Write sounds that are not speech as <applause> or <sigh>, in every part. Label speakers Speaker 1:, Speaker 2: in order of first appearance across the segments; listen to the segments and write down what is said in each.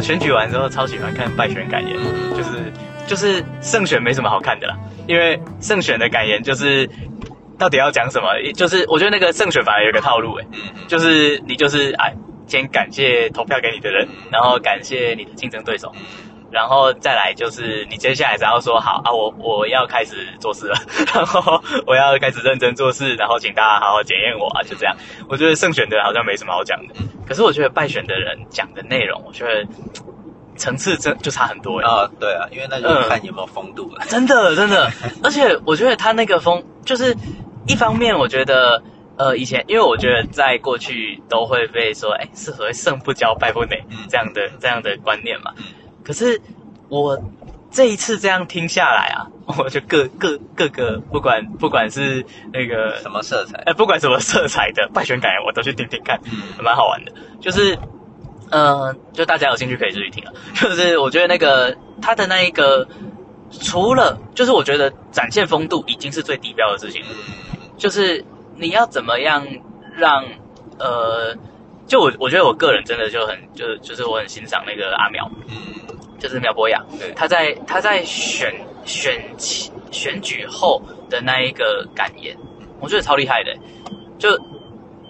Speaker 1: 我选举完之后超喜欢看败选感言，就是就是胜选没什么好看的啦，因为胜选的感言就是到底要讲什么，就是我觉得那个胜选反而有个套路，哎，就是你就是哎，先感谢投票给你的人，然后感谢你的竞争对手。然后再来就是你接下来只要说好啊，我我要开始做事了，<laughs> 然后我要开始认真做事，然后请大家好好检验我啊，就这样。我觉得胜选的人好像没什么好讲的，可是我觉得败选的人讲的内容，我觉得层次真就差很多
Speaker 2: 啊。对啊，因为那就看有没有风度了。
Speaker 1: 真的真的，<laughs> 而且我觉得他那个风，就是一方面我觉得呃以前，因为我觉得在过去都会被说，哎，是所谓胜不骄败不馁这样的这样的观念嘛。可是我这一次这样听下来啊，<laughs> 我就各各各个不管不管是那个
Speaker 2: 什么色彩，
Speaker 1: 哎，不管什么色彩的 <laughs> 败选感言，我都去听听看，嗯，蛮好玩的。就是，呃，就大家有兴趣可以继续听啊。<laughs> 就是我觉得那个他的那一个，除了就是我觉得展现风度已经是最低标的事情，就是你要怎么样让呃，就我我觉得我个人真的就很就就是我很欣赏那个阿苗，嗯。就是苗博雅，他在他在选选选举后的那一个感言，我觉得超厉害的。就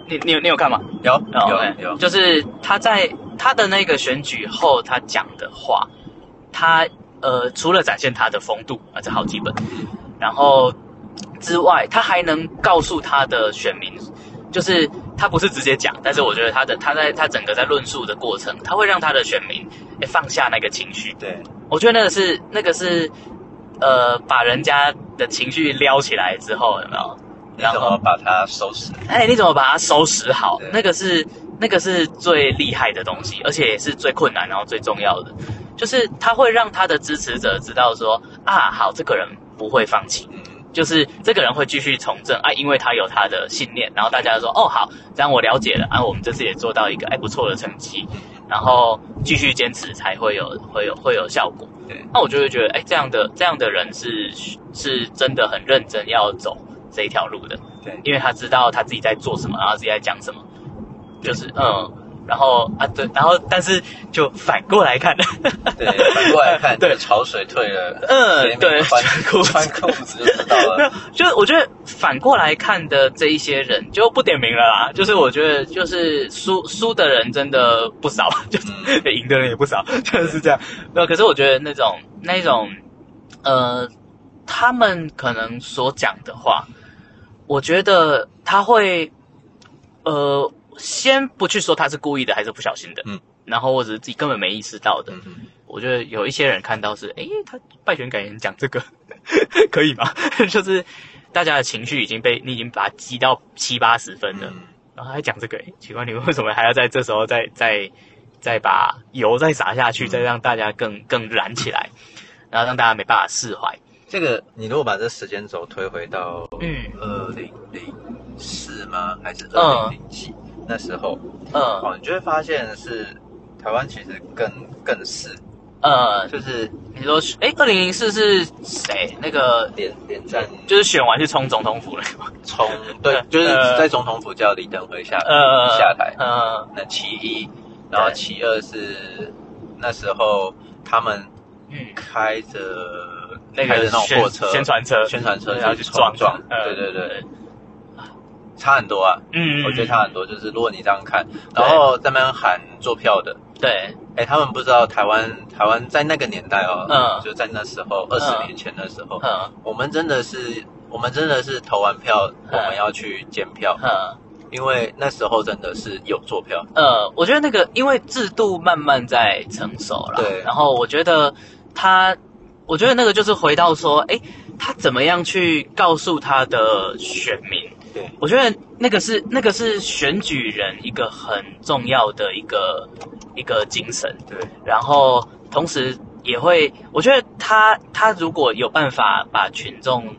Speaker 1: 你你有你有看吗？
Speaker 2: 有有有，
Speaker 1: 就是他在他的那个选举后他讲的话，他呃除了展现他的风度啊，这好基本，然后之外，他还能告诉他的选民，就是他不是直接讲，但是我觉得他的他在他整个在论述的过程，他会让他的选民。放下那个情绪，
Speaker 2: 对
Speaker 1: 我觉得那个是那个是，呃，把人家的情绪撩起来之后，有没有？
Speaker 2: 然后把它收拾。
Speaker 1: 哎，你怎么把它收拾好？那个是那个是最厉害的东西，而且也是最困难，然后最重要的，就是他会让他的支持者知道说啊，好，这个人不会放弃，就是这个人会继续从政啊，因为他有他的信念。然后大家说哦，好，这样我了解了啊，我们这次也做到一个哎不错的成绩。然后继续坚持才会有会有会有效果。对，那我就会觉得，哎，这样的这样的人是是真的很认真要走这一条路的。
Speaker 2: 对，
Speaker 1: 因为他知道他自己在做什么，然后自己在讲什么，就是嗯。然后啊，对，然后但是就反过来看，<laughs>
Speaker 2: 对，反过来看，对，潮水退了，
Speaker 1: 嗯，对，
Speaker 2: 穿裤穿裤子就知道了。没有，
Speaker 1: 就是我觉得反过来看的这一些人就不点名了啦。就是我觉得就是输输的人真的不少，<laughs> 就是赢的人也不少，就是这样。没有，可是我觉得那种那种呃，他们可能所讲的话，我觉得他会呃。先不去说他是故意的还是不小心的，嗯，然后或者是自己根本没意识到的，嗯我觉得有一些人看到是，哎，他败选感言讲这个 <laughs> 可以吗？<laughs> 就是大家的情绪已经被你已经把它激到七八十分了，然后还讲这个，奇怪，你为什么还要在这时候再再再把油再洒下去，再让大家更更燃起来，然后让大家没办法释怀。
Speaker 2: 这个你如果把这时间轴推回到嗯二零零四吗？还是二零零七？那时候，嗯，哦，你就会发现是台湾其实更更是，
Speaker 1: 呃，
Speaker 2: 就是
Speaker 1: 你说，哎，二零零四是谁？那个
Speaker 2: 连连战，
Speaker 1: 就是选完去冲总统府了。吗？
Speaker 2: 冲，<laughs> 对，就是在总统府叫李登辉下下台，嗯，那其一，然后其二是那时候他们开着
Speaker 1: 那个那
Speaker 2: 种货车
Speaker 1: 宣传车，
Speaker 2: 宣传车然后去撞撞，对对对。差很多啊，嗯，我觉得差很多。就是如果你这样看，然后在那边喊做票的，
Speaker 1: 对，
Speaker 2: 哎，他们不知道台湾台湾在那个年代哦，嗯，就在那时候二十年前的时候，嗯，我们真的是我们真的是投完票，我们要去检票，嗯，因为那时候真的是有做票，
Speaker 1: 呃，我觉得那个因为制度慢慢在成熟了，
Speaker 2: 对，
Speaker 1: 然后我觉得他，我觉得那个就是回到说，哎，他怎么样去告诉他的选民。
Speaker 2: 对，
Speaker 1: 我觉得那个是那个是选举人一个很重要的一个一个精神。
Speaker 2: 对，
Speaker 1: 然后同时也会，我觉得他他如果有办法把群众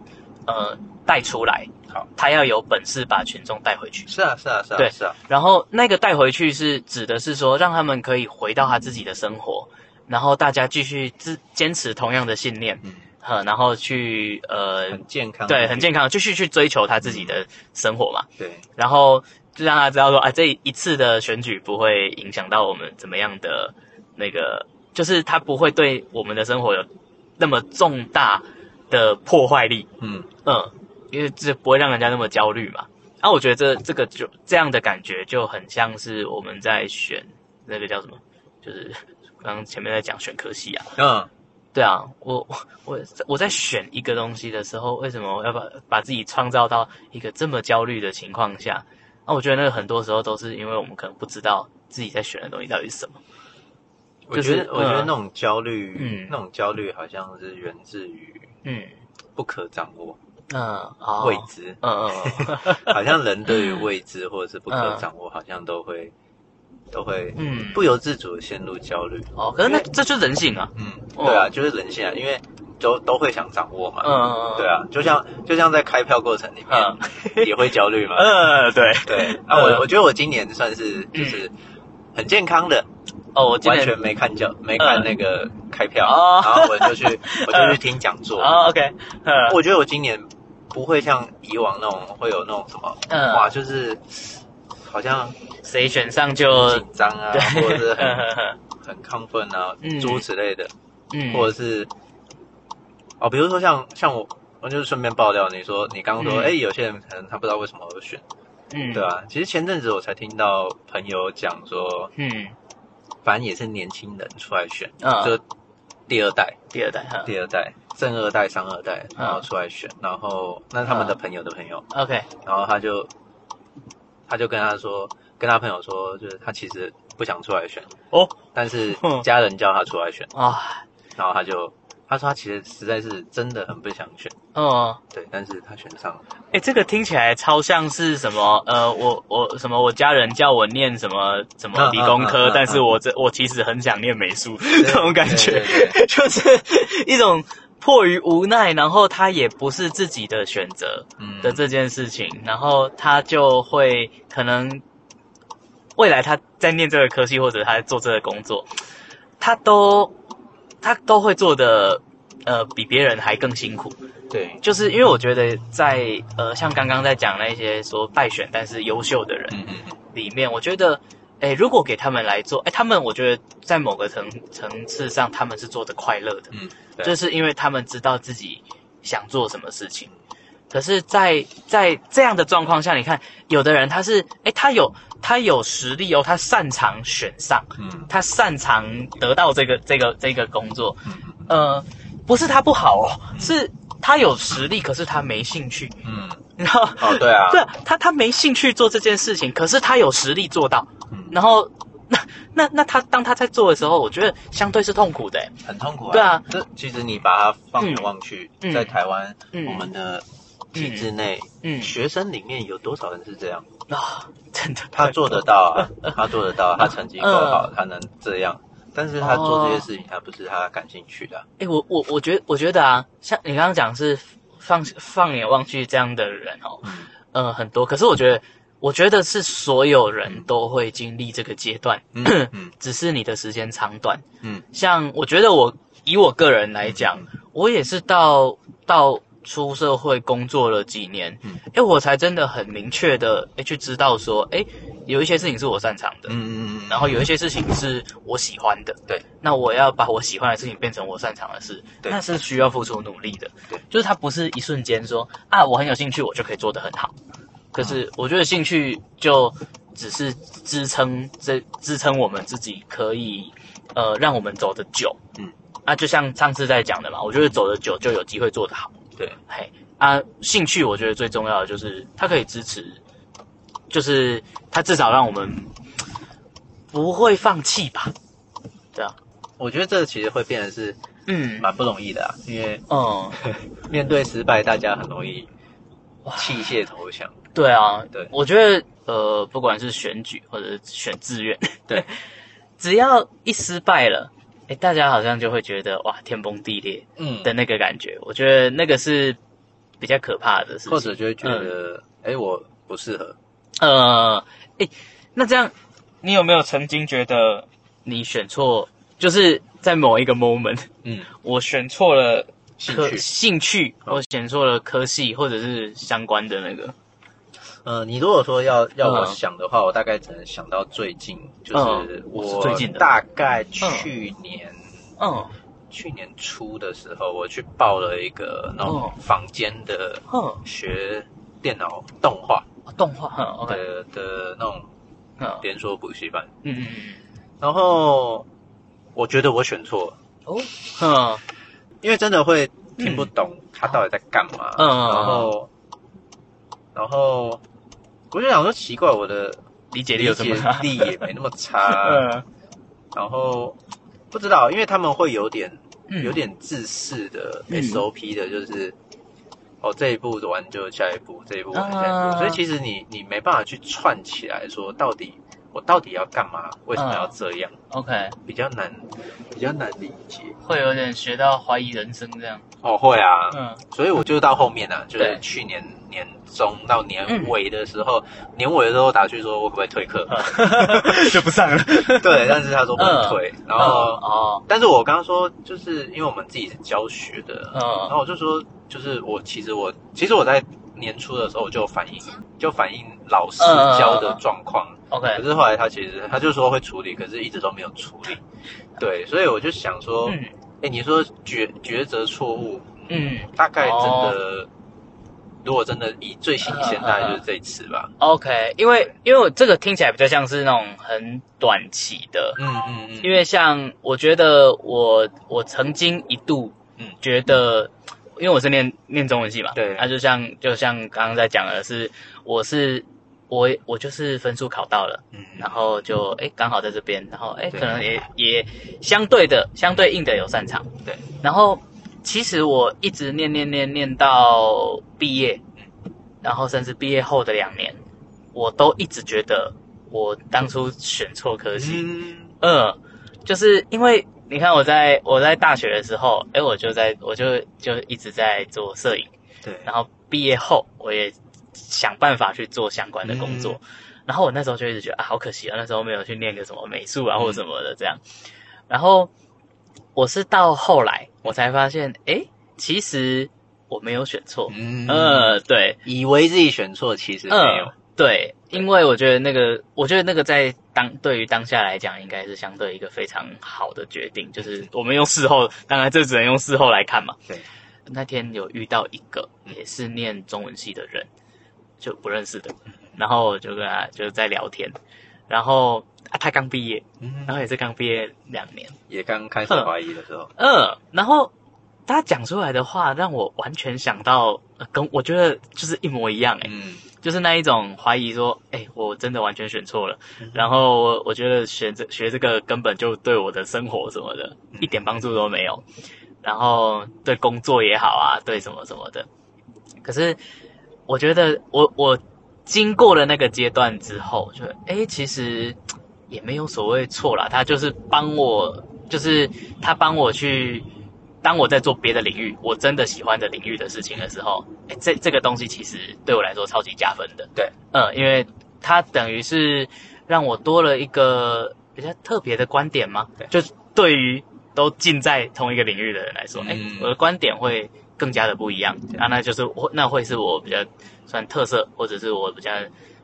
Speaker 1: 呃带出来，
Speaker 2: 好，
Speaker 1: 他要有本事把群众带回去。
Speaker 2: 是啊，是啊，是啊，
Speaker 1: 对，
Speaker 2: 是啊。
Speaker 1: 然后那个带回去是指的是说，让他们可以回到他自己的生活，然后大家继续自坚持同样的信念。嗯。呃，然后去呃，
Speaker 2: 很健康，
Speaker 1: 对，很健康，继续去追求他自己的生活嘛。
Speaker 2: 对，
Speaker 1: 然后就让他知道说，啊，这一次的选举不会影响到我们怎么样的那个，就是他不会对我们的生活有那么重大的破坏力。嗯嗯，因为这不会让人家那么焦虑嘛。啊，我觉得这这个就这样的感觉就很像是我们在选那个叫什么，就是刚刚前面在讲选科系啊。嗯，对啊，我我我我在选一个东西的时候，为什么要把把自己创造到一个这么焦虑的情况下？那我觉得那个很多时候都是因为我们可能不知道自己在选的东西到底是什么。
Speaker 2: 我觉得我觉得那种焦虑，嗯，那种焦虑好像是源自于嗯不可掌握。嗯，未知，嗯嗯，<laughs> 好像人对于未知或者是不可掌握，好像都会都会，嗯，不由自主的陷入焦虑。
Speaker 1: 哦，可是那这就是人性啊，
Speaker 2: 嗯，对啊，就是人性啊，因为都都会想掌握嘛，嗯嗯，对啊，就像就像在开票过程里面 <laughs> 也会焦虑嘛，<laughs>
Speaker 1: 嗯，对。
Speaker 2: 对，<laughs> 啊，我我觉得我今年算是就是很健康的，哦，我完全没看教没看那个开票，然后我就去我就去听讲座，
Speaker 1: 哦，OK，
Speaker 2: 我觉得我今年。不会像以往那种会有那种什么，哇，就是好像
Speaker 1: 谁选上就
Speaker 2: 紧张啊，或者是很很亢奋啊，诸如此类的，嗯，或者是哦，比如说像像我，我就是顺便爆料，你说你刚刚说，哎，有些人可能他不知道为什么而选，嗯，对吧？其实前阵子我才听到朋友讲说，嗯，反正也是年轻人出来选，嗯就第二代，
Speaker 1: 第二代，
Speaker 2: 第二代。正二代、三二代，然后出来选，然后那他们的朋友的朋友
Speaker 1: ，OK，
Speaker 2: 然后他就他就跟他说，跟他朋友说，就是他其实不想出来选哦，但是家人叫他出来选。啊，然后他就他说他其实实在是真的很不想选，哦，对，但是他选上了。
Speaker 1: 哎，这个听起来超像是什么？呃，我我什么？我家人叫我念什么什么理工科，但是我这我其实很想念美术，<laughs> 这种感觉，<laughs> 就是一种。迫于无奈，然后他也不是自己的选择的这件事情，然后他就会可能未来他在念这个科系或者他在做这个工作，他都他都会做的呃比别人还更辛苦。
Speaker 2: 对，
Speaker 1: 就是因为我觉得在呃像刚刚在讲那些说败选但是优秀的人里面，我觉得。哎，如果给他们来做，哎，他们我觉得在某个层层次上，他们是做的快乐的，嗯，就是因为他们知道自己想做什么事情。可是，在在这样的状况下，你看，有的人他是，哎，他有他有实力哦，他擅长选上，嗯，他擅长得到这个这个这个工作，嗯，呃，不是他不好哦，是他有实力，可是他没兴趣，嗯，
Speaker 2: 然后哦，对啊，<laughs>
Speaker 1: 对，他他没兴趣做这件事情，可是他有实力做到。然后，那那那他当他在做的时候，我觉得相对是痛苦的，
Speaker 2: 很痛苦。啊。
Speaker 1: 对啊，
Speaker 2: 这其实你把它放眼望去，在台湾嗯。我们的体制内，嗯学生里面有多少人是这样啊？
Speaker 1: 真的，
Speaker 2: 他做得到啊，<laughs> 他做得到，他成绩够好，他能这样。但是他做这些事情，他不是他感兴趣的。
Speaker 1: 哎，我我我觉得，我觉得啊，像你刚刚讲是放放眼望去这样的人哦，嗯，很多。可是我觉得。我觉得是所有人都会经历这个阶段，嗯 <clears throat> 只是你的时间长短。嗯，像我觉得我以我个人来讲，我也是到到出社会工作了几年，嗯。哎，我才真的很明确的哎去知道说，哎，有一些事情是我擅长的，嗯嗯嗯，然后有一些事情是我喜欢的，
Speaker 2: 对，
Speaker 1: 那我要把我喜欢的事情变成我擅长的事，那是需要付出努力的，
Speaker 2: 对，
Speaker 1: 就是它不是一瞬间说啊，我很有兴趣，我就可以做得很好。可是我觉得兴趣就只是支撑这支撑我们自己可以呃让我们走得久，嗯，啊就像上次在讲的嘛，我觉得走得久就有机会做得好，
Speaker 2: 对，
Speaker 1: 嘿啊兴趣我觉得最重要的就是它可以支持，就是它至少让我们不会放弃吧，对啊，
Speaker 2: 我觉得这其实会变得是嗯。蛮不容易的啊，因为嗯 <laughs> 面对失败大家很容易弃械投降。
Speaker 1: 对啊，对，我觉得呃，不管是选举或者选志愿，
Speaker 2: 对，<laughs>
Speaker 1: 只要一失败了，哎，大家好像就会觉得哇，天崩地裂，嗯。的那个感觉，我觉得那个是比较可怕的事情，
Speaker 2: 或者就会觉得，哎，我不适合，
Speaker 1: 呃，哎，那这样，你有没有曾经觉得你选错，就是在某一个 moment，嗯，我选错了
Speaker 2: 兴趣，
Speaker 1: 兴趣，我选错了科系或者是相关的那个。
Speaker 2: 呃，你如果说要要我想的话，我大概只能想到最近，就是我
Speaker 1: 最近
Speaker 2: 大概去年，嗯，去年初的时候，我去报了一个那种房间的，嗯，学电脑动画，
Speaker 1: 动画
Speaker 2: 的的那种连锁补习班，嗯嗯嗯，然后我觉得我选错了，哦，嗯，因为真的会听不懂他到底在干嘛，嗯，然后，然后。我就想说奇怪，我的
Speaker 1: 理解力有
Speaker 2: 么力也没那么差，<laughs> 然后不知道，因为他们会有点有点自私的 SOP 的，就是哦这一步完就下一步，这一步完下一步，所以其实你你没办法去串起来说到底。我到底要干嘛？为什么要这样
Speaker 1: ？OK，
Speaker 2: 比较难，比较难理解，
Speaker 1: 会有点学到怀疑人生这样。
Speaker 2: 哦，会啊，嗯，所以我就到后面呢，就是去年年中到年尾的时候，年尾的时候打去说，我可不可以退课？<laughs>
Speaker 1: 就不上了。<laughs>
Speaker 2: 对，但是他说不能退，然后哦，但是我刚刚说，就是因为我们自己是教学的，嗯，然后我就说，就是我其实我其实我在年初的时候就反映，就反映老师教的状况。
Speaker 1: OK，
Speaker 2: 可是后来他其实他就说会处理，可是一直都没有处理。对，所以我就想说，哎，你说抉抉择错误，嗯，大概真的，如果真的以最新鲜，大概就是这一次吧。
Speaker 1: OK，因为因为我这个听起来比较像是那种很短期的，嗯嗯嗯，因为像我觉得我我曾经一度嗯。觉得，因为我是念念中文系嘛，
Speaker 2: 对，
Speaker 1: 那就像就像刚刚在讲的是，我是。我我就是分数考到了，嗯，然后就哎刚好在这边，然后哎可能也也相对的相对应的有擅长，
Speaker 2: 对，
Speaker 1: 然后其实我一直念念念念到毕业，然后甚至毕业后的两年，我都一直觉得我当初选错科系，嗯，就是因为你看我在我在大学的时候，哎我就在我就就一直在做摄影，
Speaker 2: 对，
Speaker 1: 然后毕业后我也。想办法去做相关的工作，然后我那时候就一直觉得啊，好可惜啊，那时候没有去念个什么美术啊或者什么的这样。然后我是到后来我才发现，哎，其实我没有选错。嗯，对，
Speaker 2: 以为自己选错，其实没有。
Speaker 1: 对，因为我觉得那个，我觉得那个在当对于当下来讲，应该是相对一个非常好的决定。就是我们用事后，当然这只能用事后来看嘛。
Speaker 2: 对，
Speaker 1: 那天有遇到一个也是念中文系的人。就不认识的，然后就跟他就在聊天，然后啊，他刚毕业，然后也是刚毕业两年，
Speaker 2: 也刚开始怀疑的时候，
Speaker 1: 嗯，然后他讲出来的话让我完全想到，跟我觉得就是一模一样，哎，就是那一种怀疑说，哎，我真的完全选错了，然后我觉得学这学这个根本就对我的生活什么的一点帮助都没有，然后对工作也好啊，对什么什么的，可是。我觉得我我经过了那个阶段之后，就哎，其实也没有所谓错啦。他就是帮我，就是他帮我去，当我在做别的领域，我真的喜欢的领域的事情的时候，哎，这这个东西其实对我来说超级加分的。
Speaker 2: 对，
Speaker 1: 嗯，因为它等于是让我多了一个比较特别的观点嘛。
Speaker 2: 对，
Speaker 1: 就对于都浸在同一个领域的人来说，哎，我的观点会。更加的不一样啊，那就是我那会是我比较算特色，或者是我比较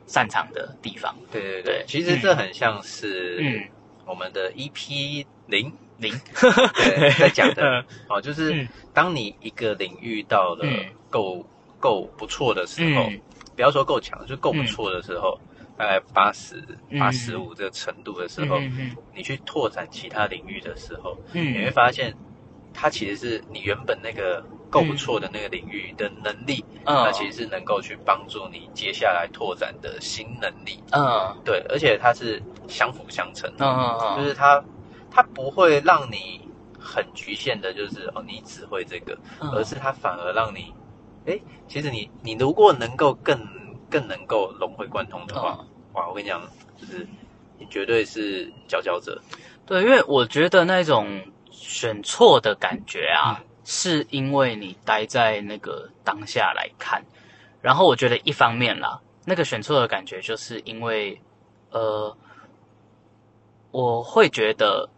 Speaker 1: 擅长的地方。
Speaker 2: 对对对，其实这很像是嗯我们的 EP 零
Speaker 1: 零 <laughs>
Speaker 2: 在讲的。哦，就是当你一个领域到了够够不错的时候，不要说够强，就够不错的时候，大概八十八十五这个程度的时候，你去拓展其他领域的时候，你会发现它其实是你原本那个。够不错的那个领域的能力，那其实是能够去帮助你接下来拓展的新能力。嗯，对，而且它是相辅相成。嗯嗯嗯，就是它，它不会让你很局限的，就是哦，你只会这个，而是它反而让你，哎，其实你你如果能够更更能够融会贯通的话，哇，我跟你讲，就是你绝对是佼佼者。
Speaker 1: 对，因为我觉得那种选错的感觉啊。是因为你待在那个当下来看，然后我觉得一方面啦，那个选错的感觉，就是因为，呃，我会觉得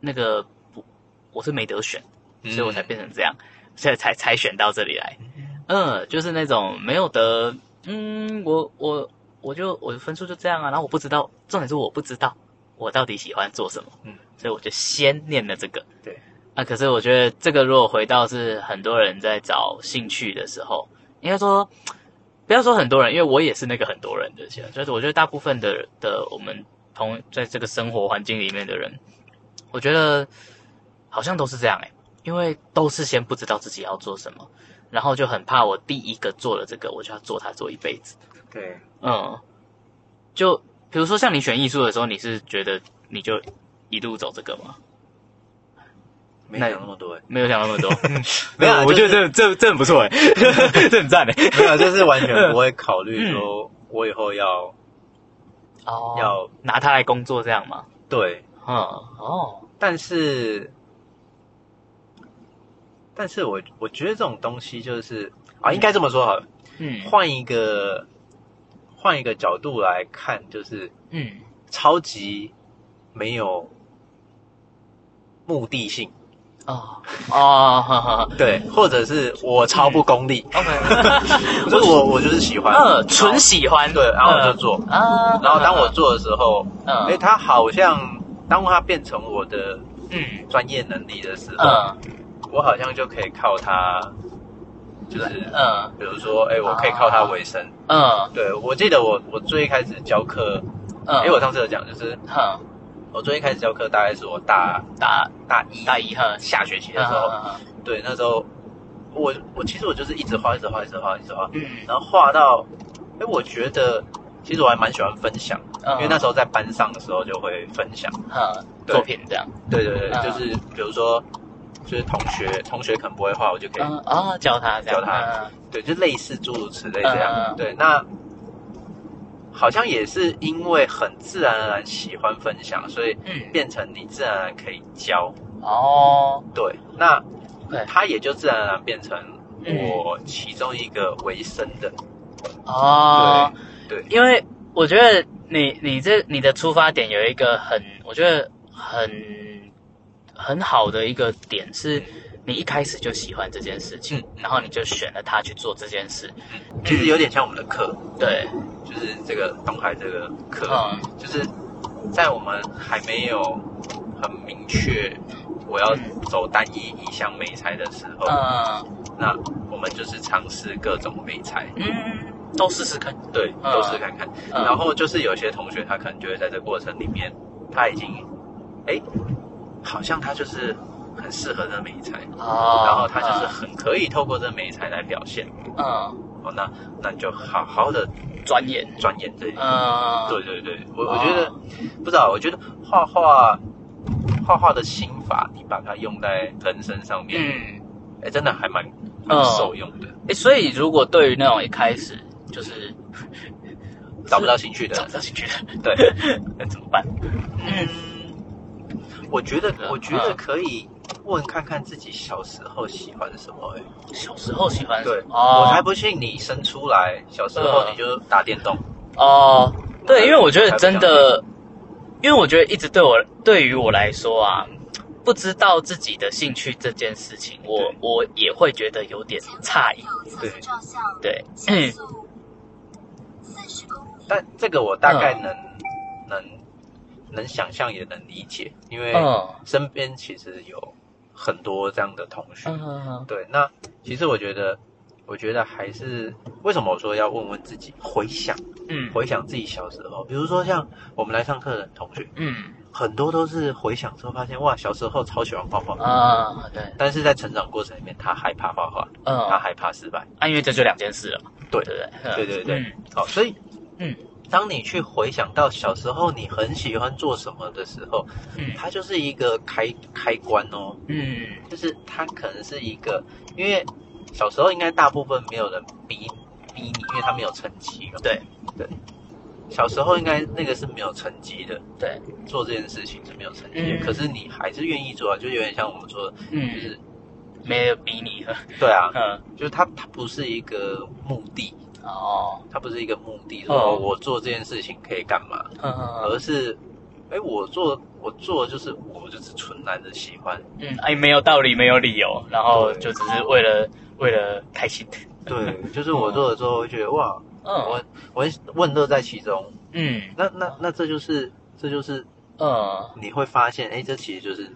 Speaker 1: 那个不，我是没得选，所以我才变成这样，所以才才选到这里来。嗯，就是那种没有得嗯，我我我就我的分数就这样啊，然后我不知道，重点是我不知道我到底喜欢做什么，嗯，所以我就先念了这个，
Speaker 2: 对，
Speaker 1: 啊，可是我觉得这个如果回到是很多人在找兴趣的时候，应该说不要说很多人，因为我也是那个很多人的，就是我觉得大部分的的我们同在这个生活环境里面的人，我觉得好像都是这样哎，因为都是先不知道自己要做什么。然后就很怕，我第一个做了这个，我就要做它做一辈子。
Speaker 2: 对，
Speaker 1: 嗯，就比如说像你选艺术的时候，你是觉得你就一路走这个吗？
Speaker 2: 没想那么多，
Speaker 1: 没有想那么多。<laughs> <laughs> 没有，我觉得这这这很不错哎，<laughs> 这很赞哎。
Speaker 2: 没有，就是完全不会考虑说我以后要
Speaker 1: 哦要拿它来工作这样吗？
Speaker 2: 对，嗯哦，但是。但是我我觉得这种东西就是啊，应该这么说好了，嗯，换一个换一个角度来看，就是嗯，超级没有目的性。哦。哦，对，或者是我超不功利，OK，<laughs> <laughs> 就是我我就是喜欢，
Speaker 1: 嗯，纯喜欢，
Speaker 2: 对，然后我就做。啊，然后当我做的时候，嗯，哎，它好像当它变成我的嗯。专业能力的时候。我好像就可以靠它，就是嗯，比如说，哎，我可以靠它为生。嗯，对，我记得我我最一开始教课，嗯，因为我上次有讲，就是，嗯，我最一开始教课大概是我大大大一
Speaker 1: 大一哈
Speaker 2: 下学期的时候，对，那时候我我其实我就是一直画，一直画，一直画，一直画，嗯，然后画到，哎，我觉得其实我还蛮喜欢分享，因为那时候在班上的时候就会分享，
Speaker 1: 嗯，作品这样，
Speaker 2: 对对对，就是比如说。就是同学，同学可能不会画，我就可以
Speaker 1: 啊教他，
Speaker 2: 教他，对，就类似诸如此类这样。对，那好像也是因为很自然而然喜欢分享，所以变成你自然而然可以教。哦。对，那他也就自然而然变成我其中一个为生的。
Speaker 1: 哦。对，因为我觉得你你这你的出发点有一个很，我觉得很。很好的一个点是，你一开始就喜欢这件事情，然后你就选了它去做这件事。
Speaker 2: 其实有点像我们的课，
Speaker 1: 对，
Speaker 2: 就是这个东海这个课，就是在我们还没有很明确我要走单一意向美材的时候，嗯，那我们就是尝试各种美材，嗯，
Speaker 1: 都试试看，
Speaker 2: 对，都试看看。然后就是有些同学他可能就会在这过程里面，他已经，哎。好像他就是很适合这美材哦，然后他就是很可以透过这美材来表现，嗯，哦，那那你就好好的
Speaker 1: 钻研。
Speaker 2: 钻研这，嗯，对对对，我我觉得不知道，我觉得画画画画的心法，你把它用在人生上面，嗯，哎，真的还蛮很受用的，
Speaker 1: 哎，所以如果对于那种一开始就是
Speaker 2: 找不到兴趣的，
Speaker 1: 找不到兴趣的，
Speaker 2: 对，
Speaker 1: 那怎么办？
Speaker 2: 嗯。我觉得，我觉得可以问看看自己小时候喜欢什么。哎，
Speaker 1: 小时候喜欢
Speaker 2: 对，我才不信你生出来小时候你就打电动。
Speaker 1: 哦，对，因为我觉得真的，因为我觉得一直对我对于我来说啊，不知道自己的兴趣这件事情，我我也会觉得有点诧异。
Speaker 2: 对，
Speaker 1: 对，嗯。
Speaker 2: 但这个我大概能能。能想象也能理解，因为身边其实有很多这样的同学。对，那其实我觉得，我觉得还是为什么我说要问问自己，回想，嗯，回想自己小时候，比如说像我们来上课的同学，嗯，很多都是回想之后发现，哇，小时候超喜欢画画。啊，对，但是在成长过程里面，他害怕画画，嗯，他害怕失败，
Speaker 1: 啊，因为这就两件事了，
Speaker 2: 对对对，对对对，好，所以，嗯。当你去回想到小时候你很喜欢做什么的时候，嗯，它就是一个开开关哦，嗯，就是它可能是一个，因为小时候应该大部分没有人逼逼你，因为他没有成绩，
Speaker 1: 对。
Speaker 2: 对，小时候应该那个是没有成绩的，
Speaker 1: 对，
Speaker 2: 做这件事情是没有成绩，可是你还是愿意做，就有点像我们说的，嗯，就是
Speaker 1: 没有逼你了，
Speaker 2: 对啊，嗯，就是它它不是一个目的。哦，它不是一个目的，说我做这件事情可以干嘛，嗯而是，哎，我做我做就是我就是纯然的喜欢，
Speaker 1: 嗯，哎，没有道理，没有理由，然后就只是为了为了开心。
Speaker 2: 对，就是我做了之后会觉得哇，嗯，我我问乐在其中，嗯，那那那这就是这就是，嗯，你会发现，哎，这其实就是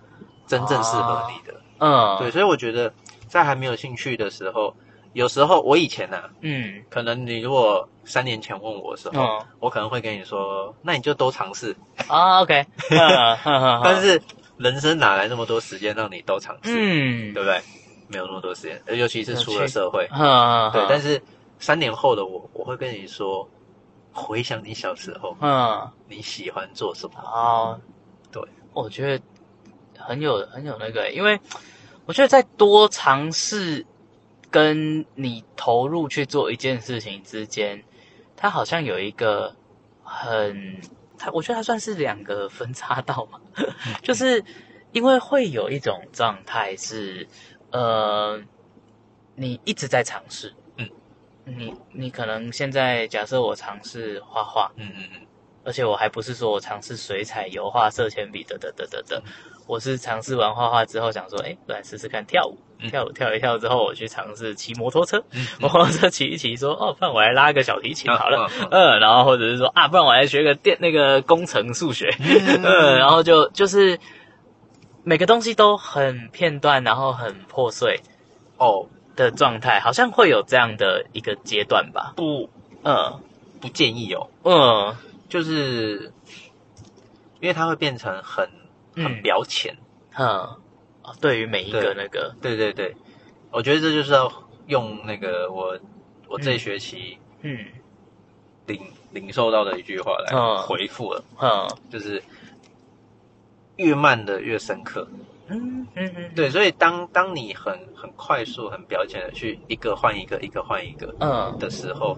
Speaker 2: 真正适合你的，嗯，对，所以我觉得在还没有兴趣的时候。有时候我以前呢，嗯，可能你如果三年前问我的时候，我可能会跟你说，那你就都尝试
Speaker 1: 啊，OK。<laughs>
Speaker 2: 但是人生哪来那么多时间让你都尝试？嗯，对不对？没有那么多时间，尤其是出了社会，对。但是三年后的我，我会跟你说，回想你小时候，嗯，你喜欢做什么？啊，对，
Speaker 1: 我觉得很有很有那个，因为我觉得在多尝试。跟你投入去做一件事情之间，它好像有一个很，它我觉得它算是两个分叉道嘛，<laughs> 就是因为会有一种状态是，呃，你一直在尝试，嗯，你你可能现在假设我尝试画画，嗯嗯嗯，而且我还不是说我尝试水彩、油画、色铅笔等等等等等。我是尝试完画画之后，想说，哎，来试试看跳舞。跳舞跳一跳之后，我去尝试骑摩托车。摩托车骑一骑，说，哦，不然我来拉个小提琴好了。嗯，然后或者是说，啊，不然我来学个电那个工程数学。嗯，<laughs> 然后就就是每个东西都很片段，然后很破碎哦的状态，好像会有这样的一个阶段吧？
Speaker 2: 不，嗯，不建议哦。嗯，就是因为它会变成很。很表浅，
Speaker 1: 嗯，对于每一个那个，
Speaker 2: 对对对，我觉得这就是要用那个我我这学期嗯。领领受到的一句话来回复了，嗯，就是越慢的越深刻，嗯嗯嗯，对，所以当当你很很快速、很表浅的去一个换一个、一个换一个，嗯的时候。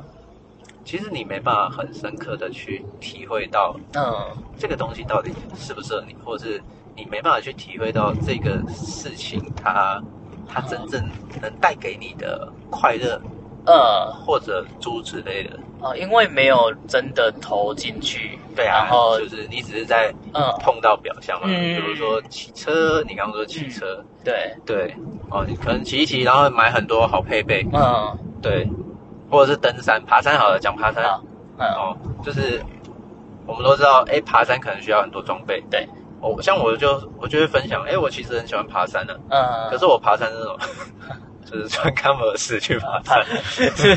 Speaker 2: 其实你没办法很深刻的去体会到，嗯，这个东西到底适不适合你，或者是你没办法去体会到这个事情它它真正能带给你的快乐，呃，或者诸之类的。
Speaker 1: 哦，因为没有真的投进去，
Speaker 2: 对啊，然后就是你只是在嗯碰到表象嘛，比如说骑车，你刚刚说骑车，
Speaker 1: 对
Speaker 2: 对，哦，你可能骑一骑，然后买很多好配备，嗯，对。或者是登山、爬山，好了，讲爬山，哦，就是我们都知道，哎，爬山可能需要很多装备。
Speaker 1: 对，
Speaker 2: 我像我就我就会分享，哎，我其实很喜欢爬山的，嗯，可是我爬山那种，就是 <laughs> 穿 Converse 去爬山，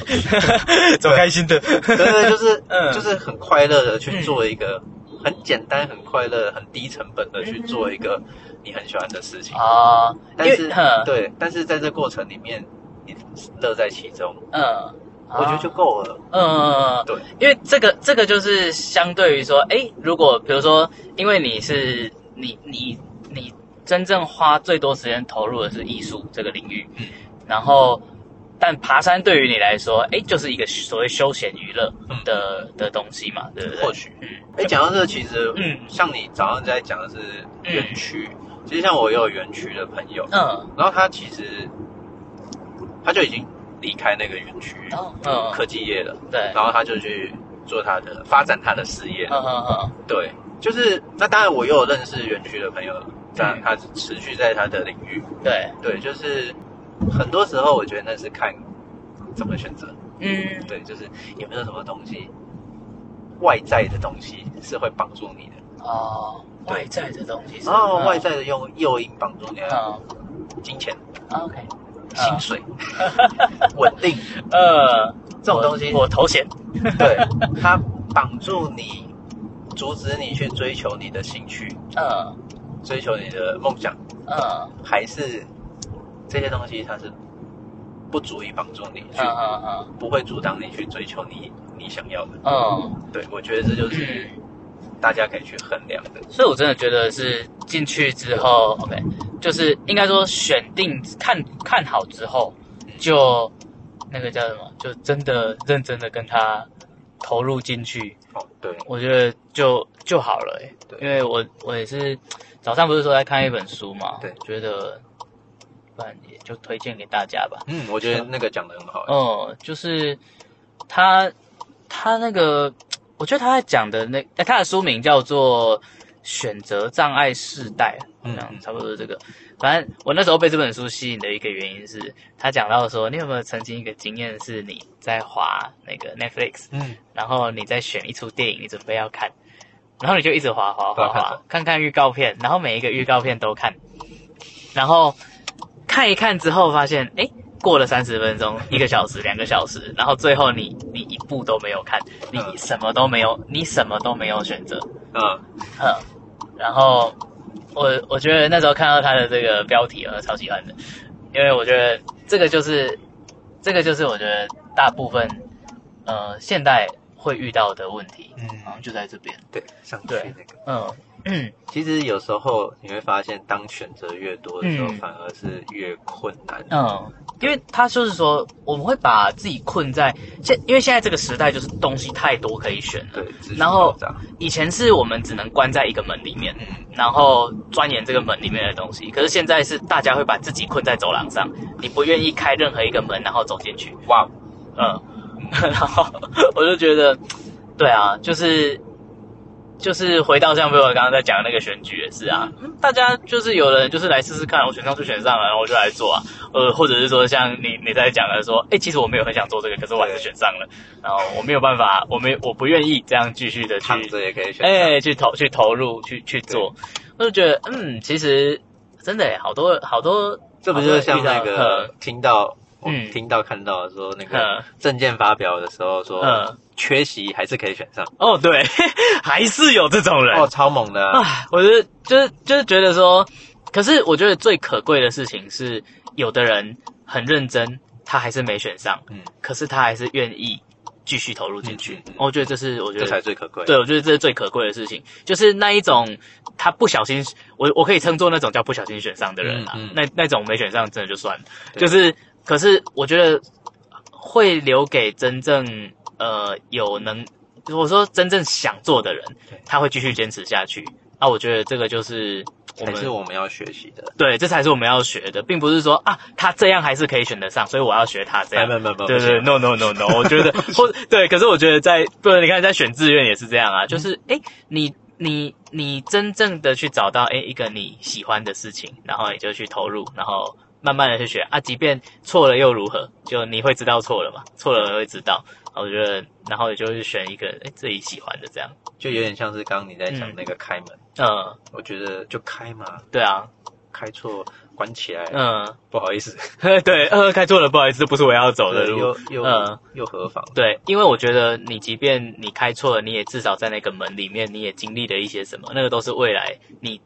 Speaker 2: <laughs>
Speaker 1: 走开心的，
Speaker 2: 对对，就是 <laughs> 就是很快乐的去做一个很简单、很快乐、很低成本的去做一个你很喜欢的事情。啊。但是对，但是在这过程里面，你乐在其中，嗯。我觉得就够了。嗯，对，
Speaker 1: 因为这个这个就是相对于说，哎，如果比如说，因为你是你你你真正花最多时间投入的是艺术这个领域，嗯，然后但爬山对于你来说，哎，就是一个所谓休闲娱乐的的东西嘛，对不对？
Speaker 2: 或许，嗯，哎，讲到这个，其实，嗯，像你早上在讲的是园区，其实像我也有园区的朋友，嗯，然后他其实他就已经。离开那个园区，嗯，科技业了，
Speaker 1: 对，
Speaker 2: 然后他就去做他的发展他的事业，嗯嗯嗯，对，就是那当然我又有认识园区的朋友，但他持续在他的领域，
Speaker 1: 对。
Speaker 2: 对，就是很多时候我觉得那是看怎么选择，嗯，对，就是有没有什么东西外在的东西是会帮助你的。
Speaker 1: 哦，外在的东西，
Speaker 2: 是。哦外在的用诱因绑住你的金钱
Speaker 1: ，OK。
Speaker 2: 薪水。稳定，<laughs> 呃，这种东西。
Speaker 1: 我头衔，<laughs>
Speaker 2: 对，它绑住你，阻止你去追求你的兴趣，嗯，追求你的梦想，嗯，还是这些东西它是不足以帮助你去，不会阻挡你去追求你你想要的，嗯，对，我觉得这就是大家可以去衡量的，
Speaker 1: 所以我真的觉得是进去之后，OK。就是应该说选定看看好之后，就那个叫什么，就真的认真的跟他投入进去。
Speaker 2: 哦，对，
Speaker 1: 我觉得就就好了哎。对，因为我我也是早上不是说在看一本书嘛，
Speaker 2: 对，
Speaker 1: 觉得也就推荐给大家吧。
Speaker 2: 嗯，我觉得那个讲的很好。
Speaker 1: 嗯，就是他他那个，我觉得他在讲的那哎，他的书名叫做《选择障碍世代》。好像差不多是这个。反正我那时候被这本书吸引的一个原因是，他讲到说，你有没有曾经一个经验是你在滑那个 Netflix，嗯，然后你在选一出电影，你准备要看，然后你就一直滑滑滑滑，看看预告片，然后每一个预告片都看，然后看一看之后发现，哎。过了三十分钟，一个小时，两个小时，然后最后你你一步都没有看，你什么都没有，你什么都没有选择，嗯。嗯，然后我我觉得那时候看到他的这个标题，我超喜欢的，因为我觉得这个就是这个就是我觉得大部分呃现代会遇到的问题，嗯，就在这边，
Speaker 2: 对，上去那个，嗯。嗯，其实有时候你会发现，当选择越多的时候，反而是越困难。嗯，
Speaker 1: 因为他就是说，我们会把自己困在现，因为现在这个时代就是东西太多可以选了。
Speaker 2: 对，
Speaker 1: 然后以前是我们只能关在一个门里面，然后钻研这个门里面的东西。可是现在是大家会把自己困在走廊上，你不愿意开任何一个门，然后走进去。哇，嗯，<laughs> 然后我就觉得，对啊，就是。就是回到像比如我刚刚在讲的那个选举也是啊，大家就是有人就是来试试看，我选上就选上了，然后我就来做啊，呃，或者是说像你你在讲的说，哎，其实我没有很想做这个，可是我还是选上了，然后我没有办法，我没我不愿意这样继续的去，
Speaker 2: 这也可以选，哎，
Speaker 1: 去投去投入去去做，我就觉得嗯，其实真的好多好多，
Speaker 2: 这不就是像那个听到。嗯，听到看到说那个证件发表的时候说，缺席还是可以选上。
Speaker 1: 哦，对，<laughs> 还是有这种人
Speaker 2: 哦，超猛的。
Speaker 1: 啊，我觉得就是就是觉得说，可是我觉得最可贵的事情是，有的人很认真，他还是没选上，嗯，可是他还是愿意继续投入进去。我觉得这是我觉得
Speaker 2: 这才最可贵。
Speaker 1: 对，我觉得这是最可贵的事情，就是那一种他不小心，我我可以称作那种叫不小心选上的人啊。那那种没选上真的就算了，就是。可是我觉得会留给真正呃有能，我说真正想做的人，他会继续坚持下去。那我觉得这个就是
Speaker 2: 才是我们要学习的。
Speaker 1: 对，这才是我们要学的，并不是说啊他这样还是可以选得上，所以我要学他这样。对对，no no no no，我觉得 <laughs> 或对，可是我觉得在不，你看在选志愿也是这样啊，就是哎你你你真正的去找到哎一个你喜欢的事情，然后你就去投入，然后。慢慢的去学啊，即便错了又如何？就你会知道错了嘛？错了会知道。我觉得，然后也就是选一个哎自己喜欢的这样，
Speaker 2: 就有点像是刚刚你在讲那个开门。嗯，我觉得就开嘛。
Speaker 1: 对啊，
Speaker 2: 开错关起来。嗯，不好意思。<laughs>
Speaker 1: 对，呃，开错了，不好意思，不是我要走的路。
Speaker 2: 又又嗯又何妨？
Speaker 1: 对，因为我觉得你即便你开错了，你也至少在那个门里面，你也经历了一些什么，那个都是未来你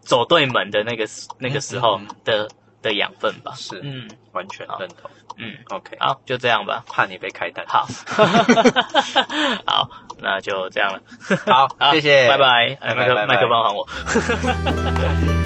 Speaker 1: 走对门的那个那个时候的。的养分吧，
Speaker 2: 是，嗯，完全认同，嗯，OK，
Speaker 1: 好，就这样吧，
Speaker 2: 怕你被开单，
Speaker 1: 好，<laughs> 好，那就这样了，
Speaker 2: 好，<laughs> 谢谢，
Speaker 1: 拜拜，麦克麦克风还我。<laughs>